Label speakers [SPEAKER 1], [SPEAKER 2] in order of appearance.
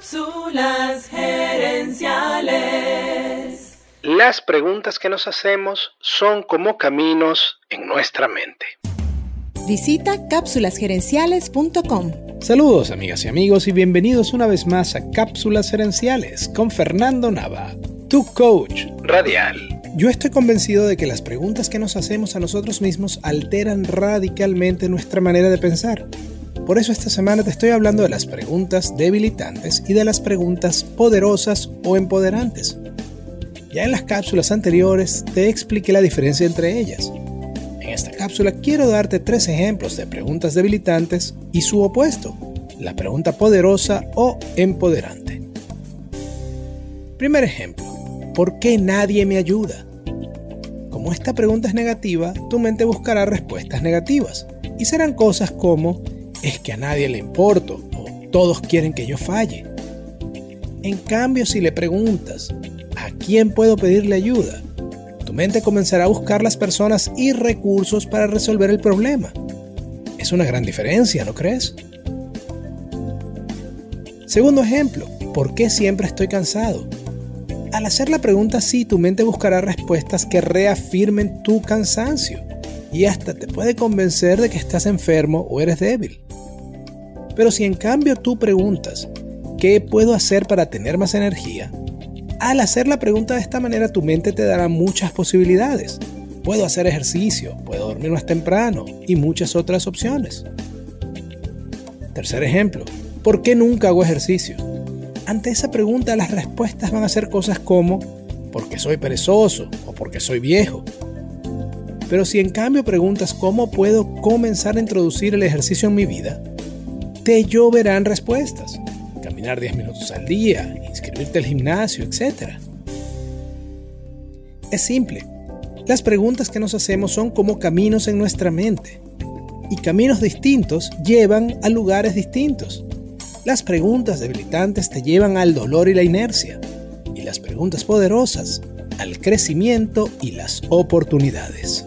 [SPEAKER 1] Cápsulas gerenciales.
[SPEAKER 2] Las preguntas que nos hacemos son como caminos en nuestra mente.
[SPEAKER 3] Visita cápsulasgerenciales.com.
[SPEAKER 4] Saludos amigas y amigos y bienvenidos una vez más a Cápsulas Gerenciales con Fernando Nava, tu coach
[SPEAKER 2] Radial.
[SPEAKER 4] Yo estoy convencido de que las preguntas que nos hacemos a nosotros mismos alteran radicalmente nuestra manera de pensar. Por eso esta semana te estoy hablando de las preguntas debilitantes y de las preguntas poderosas o empoderantes. Ya en las cápsulas anteriores te expliqué la diferencia entre ellas. En esta cápsula quiero darte tres ejemplos de preguntas debilitantes y su opuesto, la pregunta poderosa o empoderante. Primer ejemplo, ¿por qué nadie me ayuda? Como esta pregunta es negativa, tu mente buscará respuestas negativas y serán cosas como es que a nadie le importo o todos quieren que yo falle. En cambio, si le preguntas, ¿a quién puedo pedirle ayuda? Tu mente comenzará a buscar las personas y recursos para resolver el problema. Es una gran diferencia, ¿no crees? Segundo ejemplo, ¿por qué siempre estoy cansado? Al hacer la pregunta así, tu mente buscará respuestas que reafirmen tu cansancio y hasta te puede convencer de que estás enfermo o eres débil. Pero si en cambio tú preguntas, ¿qué puedo hacer para tener más energía? Al hacer la pregunta de esta manera tu mente te dará muchas posibilidades. Puedo hacer ejercicio, puedo dormir más temprano y muchas otras opciones. Tercer ejemplo, ¿por qué nunca hago ejercicio? Ante esa pregunta las respuestas van a ser cosas como porque soy perezoso o porque soy viejo. Pero si en cambio preguntas cómo puedo comenzar a introducir el ejercicio en mi vida, te lloverán respuestas. Caminar 10 minutos al día, inscribirte al gimnasio, etc. Es simple. Las preguntas que nos hacemos son como caminos en nuestra mente. Y caminos distintos llevan a lugares distintos. Las preguntas debilitantes te llevan al dolor y la inercia. Y las preguntas poderosas al crecimiento y las oportunidades.